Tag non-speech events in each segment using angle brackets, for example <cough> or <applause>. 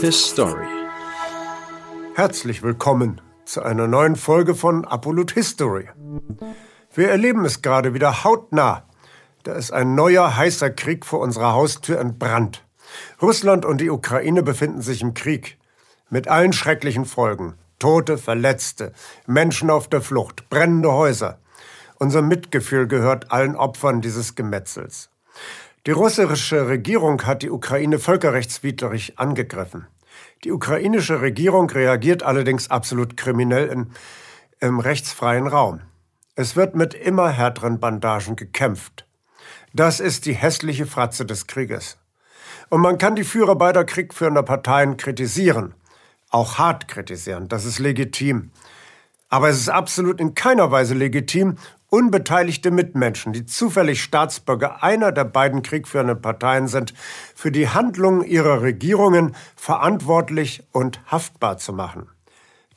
His Story. Herzlich willkommen zu einer neuen Folge von Apollut History. Wir erleben es gerade wieder hautnah. Da ist ein neuer heißer Krieg vor unserer Haustür entbrannt. Russland und die Ukraine befinden sich im Krieg. Mit allen schrecklichen Folgen. Tote, Verletzte, Menschen auf der Flucht, brennende Häuser. Unser Mitgefühl gehört allen Opfern dieses Gemetzels. Die russische Regierung hat die Ukraine völkerrechtswidrig angegriffen. Die ukrainische Regierung reagiert allerdings absolut kriminell in, im rechtsfreien Raum. Es wird mit immer härteren Bandagen gekämpft. Das ist die hässliche Fratze des Krieges. Und man kann die Führer beider kriegführender Parteien kritisieren. Auch hart kritisieren, das ist legitim. Aber es ist absolut in keiner Weise legitim, unbeteiligte Mitmenschen, die zufällig Staatsbürger einer der beiden kriegführenden Parteien sind, für die Handlungen ihrer Regierungen verantwortlich und haftbar zu machen.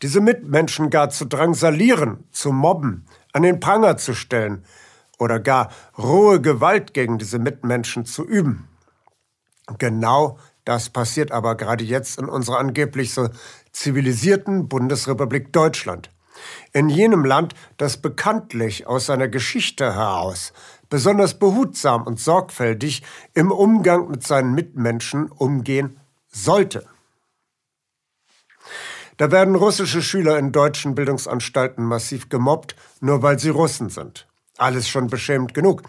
Diese Mitmenschen gar zu drangsalieren, zu mobben, an den Pranger zu stellen oder gar rohe Gewalt gegen diese Mitmenschen zu üben. Genau das passiert aber gerade jetzt in unserer angeblich so zivilisierten Bundesrepublik Deutschland in jenem Land, das bekanntlich aus seiner Geschichte heraus besonders behutsam und sorgfältig im Umgang mit seinen Mitmenschen umgehen sollte. Da werden russische Schüler in deutschen Bildungsanstalten massiv gemobbt, nur weil sie Russen sind. Alles schon beschämend genug.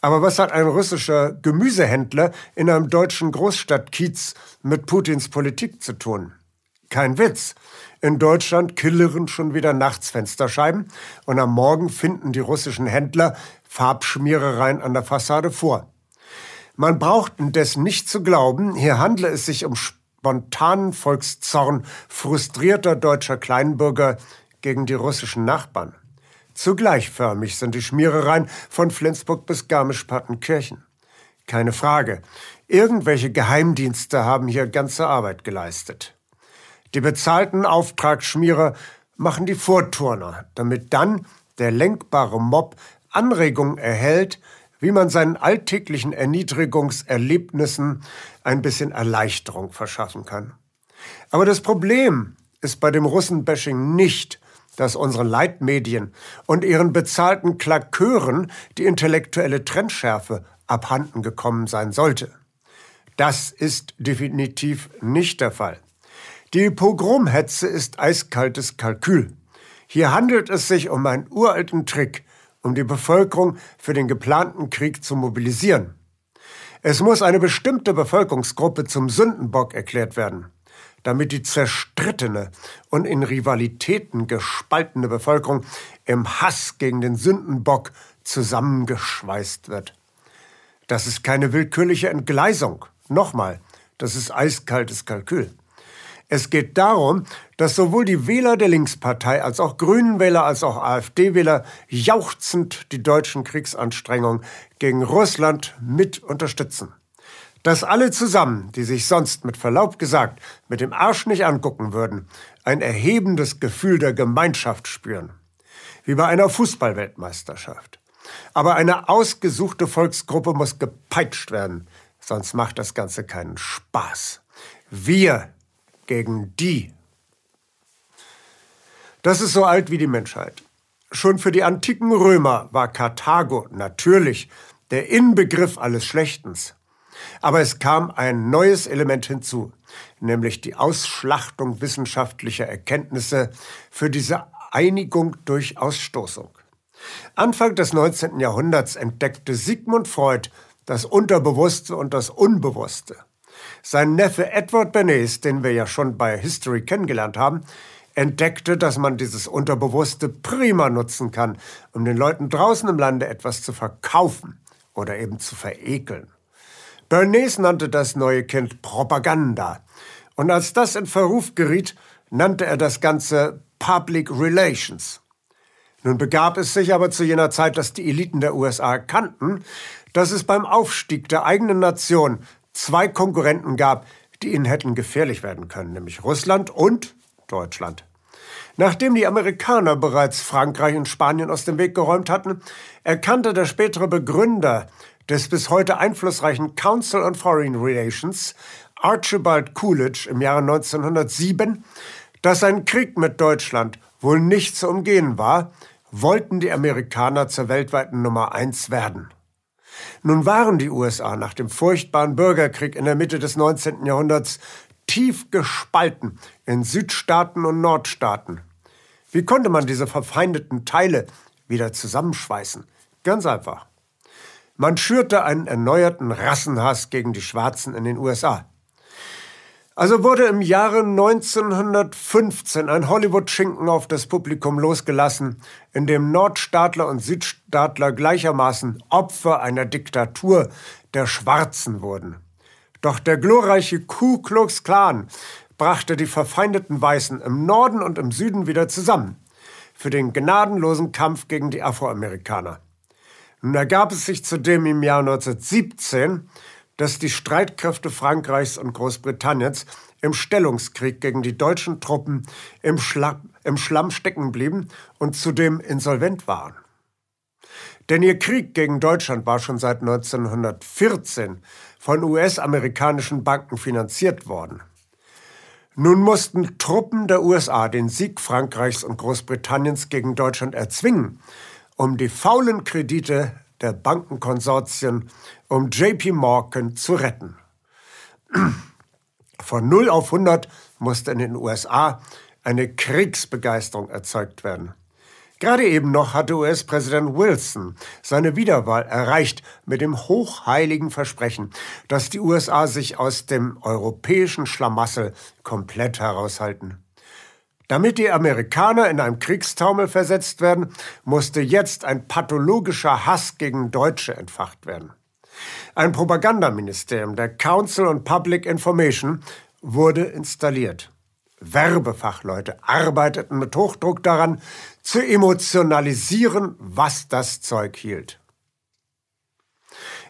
Aber was hat ein russischer Gemüsehändler in einem deutschen Großstadtkiez mit Putins Politik zu tun? Kein Witz. In Deutschland killern schon wieder nachts Fensterscheiben und am Morgen finden die russischen Händler Farbschmierereien an der Fassade vor. Man braucht indes nicht zu glauben, hier handle es sich um spontanen Volkszorn frustrierter deutscher Kleinbürger gegen die russischen Nachbarn. Zugleichförmig sind die Schmierereien von Flensburg bis Garmisch-Partenkirchen. Keine Frage. Irgendwelche Geheimdienste haben hier ganze Arbeit geleistet. Die bezahlten Auftragsschmierer machen die Vorturner, damit dann der lenkbare Mob Anregungen erhält, wie man seinen alltäglichen Erniedrigungserlebnissen ein bisschen Erleichterung verschaffen kann. Aber das Problem ist bei dem Russenbashing nicht, dass unseren Leitmedien und ihren bezahlten Klakeuren die intellektuelle Trendschärfe abhanden gekommen sein sollte. Das ist definitiv nicht der Fall. Die Pogromhetze ist eiskaltes Kalkül. Hier handelt es sich um einen uralten Trick, um die Bevölkerung für den geplanten Krieg zu mobilisieren. Es muss eine bestimmte Bevölkerungsgruppe zum Sündenbock erklärt werden, damit die zerstrittene und in Rivalitäten gespaltene Bevölkerung im Hass gegen den Sündenbock zusammengeschweißt wird. Das ist keine willkürliche Entgleisung. Nochmal, das ist eiskaltes Kalkül. Es geht darum, dass sowohl die Wähler der Linkspartei als auch Grünenwähler als auch AfD-Wähler jauchzend die deutschen Kriegsanstrengungen gegen Russland mit unterstützen. Dass alle zusammen, die sich sonst mit Verlaub gesagt mit dem Arsch nicht angucken würden, ein erhebendes Gefühl der Gemeinschaft spüren. Wie bei einer Fußballweltmeisterschaft. Aber eine ausgesuchte Volksgruppe muss gepeitscht werden, sonst macht das Ganze keinen Spaß. Wir gegen die. Das ist so alt wie die Menschheit. Schon für die antiken Römer war Karthago natürlich der Inbegriff alles Schlechtens. Aber es kam ein neues Element hinzu, nämlich die Ausschlachtung wissenschaftlicher Erkenntnisse für diese Einigung durch Ausstoßung. Anfang des 19. Jahrhunderts entdeckte Sigmund Freud das Unterbewusste und das Unbewusste. Sein Neffe Edward Bernays, den wir ja schon bei History kennengelernt haben, entdeckte, dass man dieses Unterbewusste prima nutzen kann, um den Leuten draußen im Lande etwas zu verkaufen oder eben zu verekeln. Bernays nannte das neue Kind Propaganda. Und als das in Verruf geriet, nannte er das Ganze Public Relations. Nun begab es sich aber zu jener Zeit, dass die Eliten der USA erkannten, dass es beim Aufstieg der eigenen Nation zwei Konkurrenten gab, die ihnen hätten gefährlich werden können, nämlich Russland und Deutschland. Nachdem die Amerikaner bereits Frankreich und Spanien aus dem Weg geräumt hatten, erkannte der spätere Begründer des bis heute einflussreichen Council on Foreign Relations Archibald Coolidge im Jahre 1907, dass ein Krieg mit Deutschland wohl nicht zu umgehen war, wollten die Amerikaner zur weltweiten Nummer eins werden. Nun waren die USA nach dem furchtbaren Bürgerkrieg in der Mitte des 19. Jahrhunderts tief gespalten in Südstaaten und Nordstaaten. Wie konnte man diese verfeindeten Teile wieder zusammenschweißen? Ganz einfach. Man schürte einen erneuerten Rassenhass gegen die Schwarzen in den USA. Also wurde im Jahre 1915 ein Hollywood-Schinken auf das Publikum losgelassen, in dem Nordstaatler und Südstaatler gleichermaßen Opfer einer Diktatur der Schwarzen wurden. Doch der glorreiche Ku Klux Klan brachte die verfeindeten Weißen im Norden und im Süden wieder zusammen für den gnadenlosen Kampf gegen die Afroamerikaner. Nun ergab es sich zudem im Jahr 1917, dass die Streitkräfte Frankreichs und Großbritanniens im Stellungskrieg gegen die deutschen Truppen im, Schla im Schlamm stecken blieben und zudem insolvent waren. Denn ihr Krieg gegen Deutschland war schon seit 1914 von US-amerikanischen Banken finanziert worden. Nun mussten Truppen der USA den Sieg Frankreichs und Großbritanniens gegen Deutschland erzwingen, um die faulen Kredite der Bankenkonsortien um JP Morgan zu retten. <clears throat> Von 0 auf 100 musste in den USA eine Kriegsbegeisterung erzeugt werden. Gerade eben noch hatte US-Präsident Wilson seine Wiederwahl erreicht mit dem hochheiligen Versprechen, dass die USA sich aus dem europäischen Schlamassel komplett heraushalten. Damit die Amerikaner in einem Kriegstaumel versetzt werden, musste jetzt ein pathologischer Hass gegen Deutsche entfacht werden. Ein Propagandaministerium der Council on Public Information wurde installiert. Werbefachleute arbeiteten mit Hochdruck daran, zu emotionalisieren, was das Zeug hielt.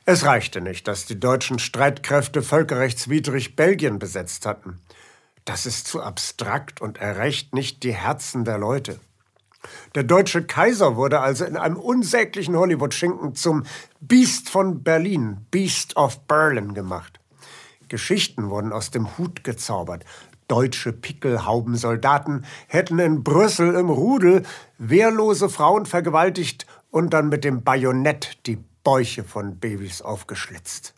Es reichte nicht, dass die deutschen Streitkräfte völkerrechtswidrig Belgien besetzt hatten. Das ist zu abstrakt und erreicht nicht die Herzen der Leute. Der deutsche Kaiser wurde also in einem unsäglichen Hollywood-Schinken zum Beast von Berlin, Beast of Berlin gemacht. Geschichten wurden aus dem Hut gezaubert. Deutsche Pickelhaubensoldaten hätten in Brüssel im Rudel wehrlose Frauen vergewaltigt und dann mit dem Bajonett die Bäuche von Babys aufgeschlitzt.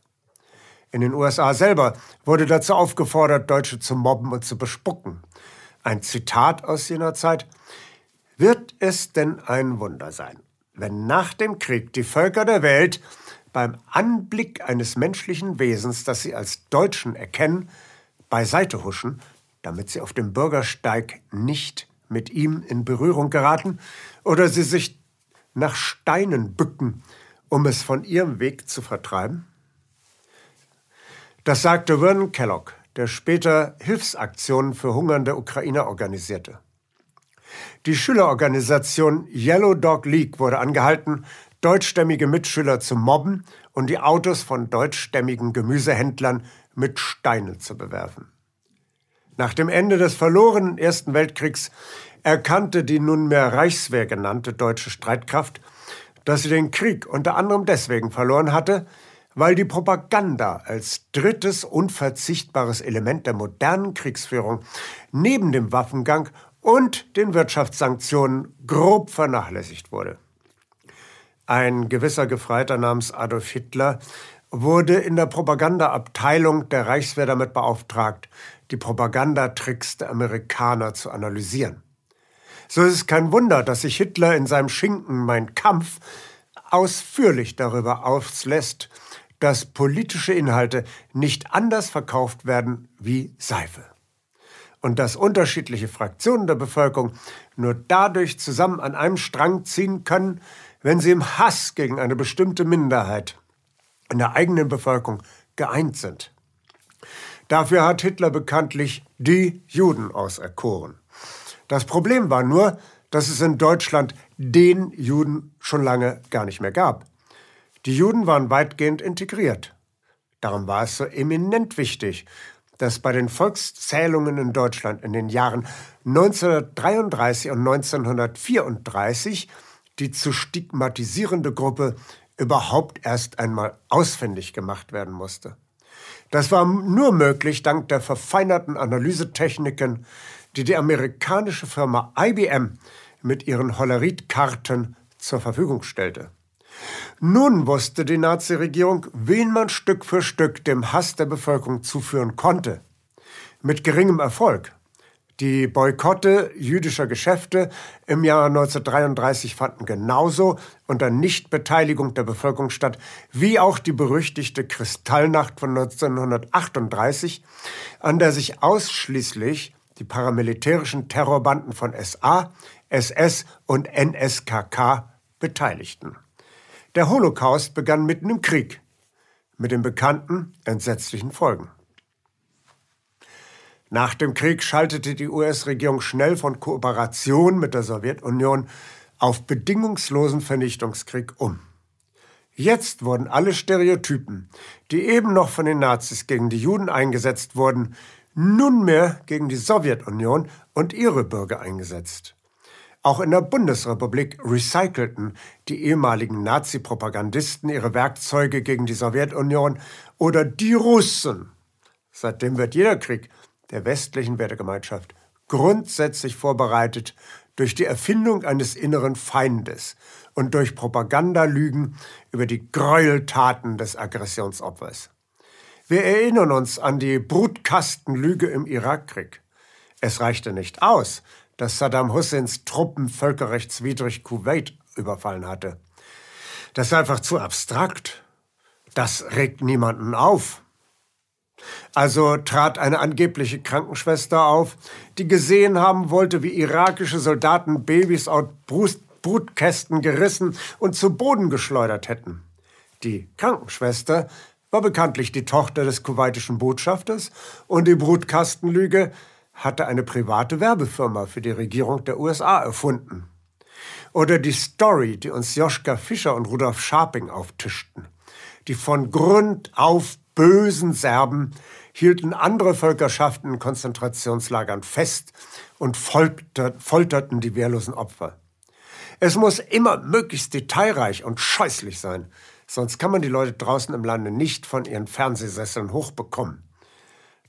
In den USA selber wurde dazu aufgefordert, Deutsche zu mobben und zu bespucken. Ein Zitat aus jener Zeit. Wird es denn ein Wunder sein, wenn nach dem Krieg die Völker der Welt beim Anblick eines menschlichen Wesens, das sie als Deutschen erkennen, beiseite huschen, damit sie auf dem Bürgersteig nicht mit ihm in Berührung geraten, oder sie sich nach Steinen bücken, um es von ihrem Weg zu vertreiben? Das sagte Vernon Kellogg, der später Hilfsaktionen für hungernde Ukrainer organisierte. Die Schülerorganisation Yellow Dog League wurde angehalten, deutschstämmige Mitschüler zu mobben und die Autos von deutschstämmigen Gemüsehändlern mit Steinen zu bewerfen. Nach dem Ende des verlorenen Ersten Weltkriegs erkannte die nunmehr Reichswehr genannte deutsche Streitkraft, dass sie den Krieg unter anderem deswegen verloren hatte, weil die Propaganda als drittes unverzichtbares Element der modernen Kriegsführung neben dem Waffengang und den Wirtschaftssanktionen grob vernachlässigt wurde. Ein gewisser Gefreiter namens Adolf Hitler wurde in der Propagandaabteilung der Reichswehr damit beauftragt, die Propagandatricks der Amerikaner zu analysieren. So ist es kein Wunder, dass sich Hitler in seinem Schinken Mein Kampf ausführlich darüber auslässt, dass politische Inhalte nicht anders verkauft werden wie Seife. Und dass unterschiedliche Fraktionen der Bevölkerung nur dadurch zusammen an einem Strang ziehen können, wenn sie im Hass gegen eine bestimmte Minderheit in der eigenen Bevölkerung geeint sind. Dafür hat Hitler bekanntlich die Juden auserkoren. Das Problem war nur, dass es in Deutschland den Juden schon lange gar nicht mehr gab. Die Juden waren weitgehend integriert. Darum war es so eminent wichtig, dass bei den Volkszählungen in Deutschland in den Jahren 1933 und 1934 die zu stigmatisierende Gruppe überhaupt erst einmal ausfindig gemacht werden musste. Das war nur möglich dank der verfeinerten Analysetechniken, die die amerikanische Firma IBM mit ihren Hollerit-Karten zur Verfügung stellte. Nun wusste die Nazi-Regierung, wen man Stück für Stück dem Hass der Bevölkerung zuführen konnte. Mit geringem Erfolg. Die Boykotte jüdischer Geschäfte im Jahr 1933 fanden genauso unter Nichtbeteiligung der Bevölkerung statt, wie auch die berüchtigte Kristallnacht von 1938, an der sich ausschließlich die paramilitärischen Terrorbanden von SA, SS und NSKK beteiligten. Der Holocaust begann mitten im Krieg mit den bekannten entsetzlichen Folgen. Nach dem Krieg schaltete die US-Regierung schnell von Kooperation mit der Sowjetunion auf bedingungslosen Vernichtungskrieg um. Jetzt wurden alle Stereotypen, die eben noch von den Nazis gegen die Juden eingesetzt wurden, nunmehr gegen die Sowjetunion und ihre Bürger eingesetzt. Auch in der Bundesrepublik recycelten die ehemaligen Nazi-Propagandisten ihre Werkzeuge gegen die Sowjetunion oder die Russen. Seitdem wird jeder Krieg der westlichen Wertegemeinschaft grundsätzlich vorbereitet durch die Erfindung eines inneren Feindes und durch Propagandalügen über die Gräueltaten des Aggressionsopfers. Wir erinnern uns an die Brutkastenlüge im Irakkrieg. Es reichte nicht aus, dass Saddam Husseins Truppen völkerrechtswidrig Kuwait überfallen hatte. Das ist einfach zu abstrakt. Das regt niemanden auf. Also trat eine angebliche Krankenschwester auf, die gesehen haben wollte, wie irakische Soldaten Babys aus Brutkästen gerissen und zu Boden geschleudert hätten. Die Krankenschwester war bekanntlich die Tochter des kuwaitischen Botschafters und die Brutkastenlüge hatte eine private Werbefirma für die Regierung der USA erfunden. Oder die Story, die uns Joschka Fischer und Rudolf Scharping auftischten, die von Grund auf bösen Serben hielten andere Völkerschaften in Konzentrationslagern fest und folterten die wehrlosen Opfer. Es muss immer möglichst detailreich und scheußlich sein, sonst kann man die Leute draußen im Lande nicht von ihren Fernsehsesseln hochbekommen.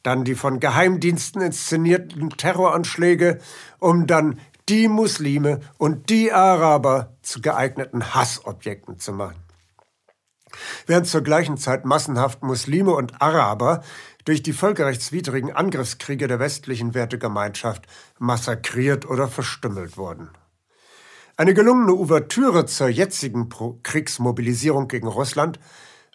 Dann die von Geheimdiensten inszenierten Terroranschläge, um dann die Muslime und die Araber zu geeigneten Hassobjekten zu machen während zur gleichen Zeit massenhaft Muslime und Araber durch die völkerrechtswidrigen Angriffskriege der westlichen Wertegemeinschaft massakriert oder verstümmelt wurden. Eine gelungene Ouvertüre zur jetzigen Kriegsmobilisierung gegen Russland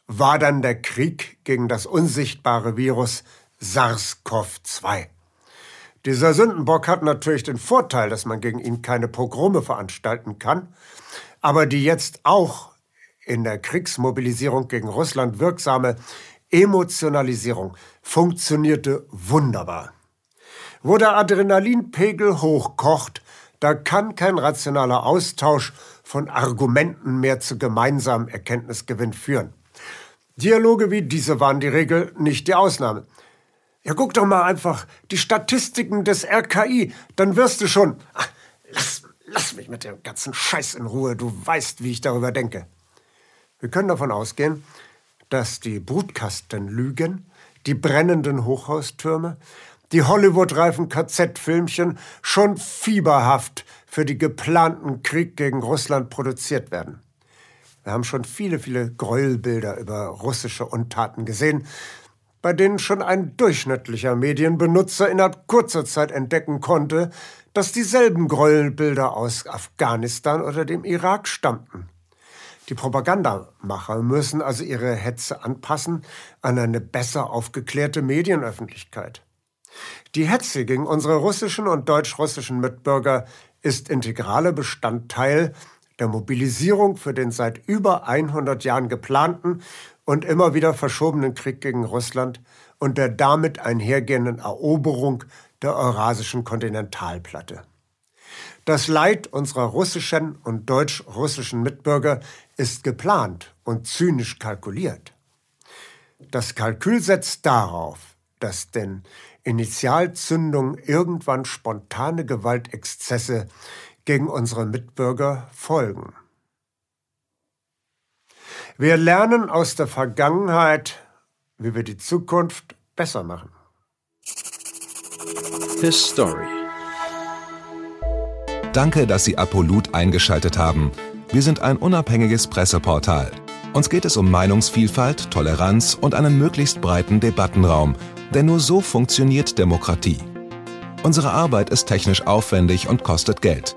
war dann der Krieg gegen das unsichtbare Virus SARS-CoV-2. Dieser Sündenbock hat natürlich den Vorteil, dass man gegen ihn keine Pogrome veranstalten kann, aber die jetzt auch in der Kriegsmobilisierung gegen Russland wirksame Emotionalisierung funktionierte wunderbar. Wo der Adrenalinpegel hochkocht, da kann kein rationaler Austausch von Argumenten mehr zu gemeinsamem Erkenntnisgewinn führen. Dialoge wie diese waren die Regel, nicht die Ausnahme. Ja, guck doch mal einfach die Statistiken des RKI, dann wirst du schon. Lass, lass mich mit dem ganzen Scheiß in Ruhe, du weißt, wie ich darüber denke. Wir können davon ausgehen, dass die Brutkastenlügen, die brennenden Hochhaustürme, die Hollywood-reifen KZ-Filmchen schon fieberhaft für die geplanten Krieg gegen Russland produziert werden. Wir haben schon viele, viele Gräuelbilder über russische Untaten gesehen, bei denen schon ein durchschnittlicher Medienbenutzer innerhalb kurzer Zeit entdecken konnte, dass dieselben Gräuelbilder aus Afghanistan oder dem Irak stammten. Die Propagandamacher müssen also ihre Hetze anpassen an eine besser aufgeklärte Medienöffentlichkeit. Die Hetze gegen unsere russischen und deutsch-russischen Mitbürger ist integraler Bestandteil der Mobilisierung für den seit über 100 Jahren geplanten und immer wieder verschobenen Krieg gegen Russland und der damit einhergehenden Eroberung der eurasischen Kontinentalplatte. Das Leid unserer russischen und deutsch-russischen Mitbürger ist geplant und zynisch kalkuliert. Das Kalkül setzt darauf, dass den Initialzündungen irgendwann spontane Gewaltexzesse gegen unsere Mitbürger folgen. Wir lernen aus der Vergangenheit wie wir die Zukunft besser machen. His Story. Danke, dass Sie Apolut eingeschaltet haben. Wir sind ein unabhängiges Presseportal. Uns geht es um Meinungsvielfalt, Toleranz und einen möglichst breiten Debattenraum, denn nur so funktioniert Demokratie. Unsere Arbeit ist technisch aufwendig und kostet Geld.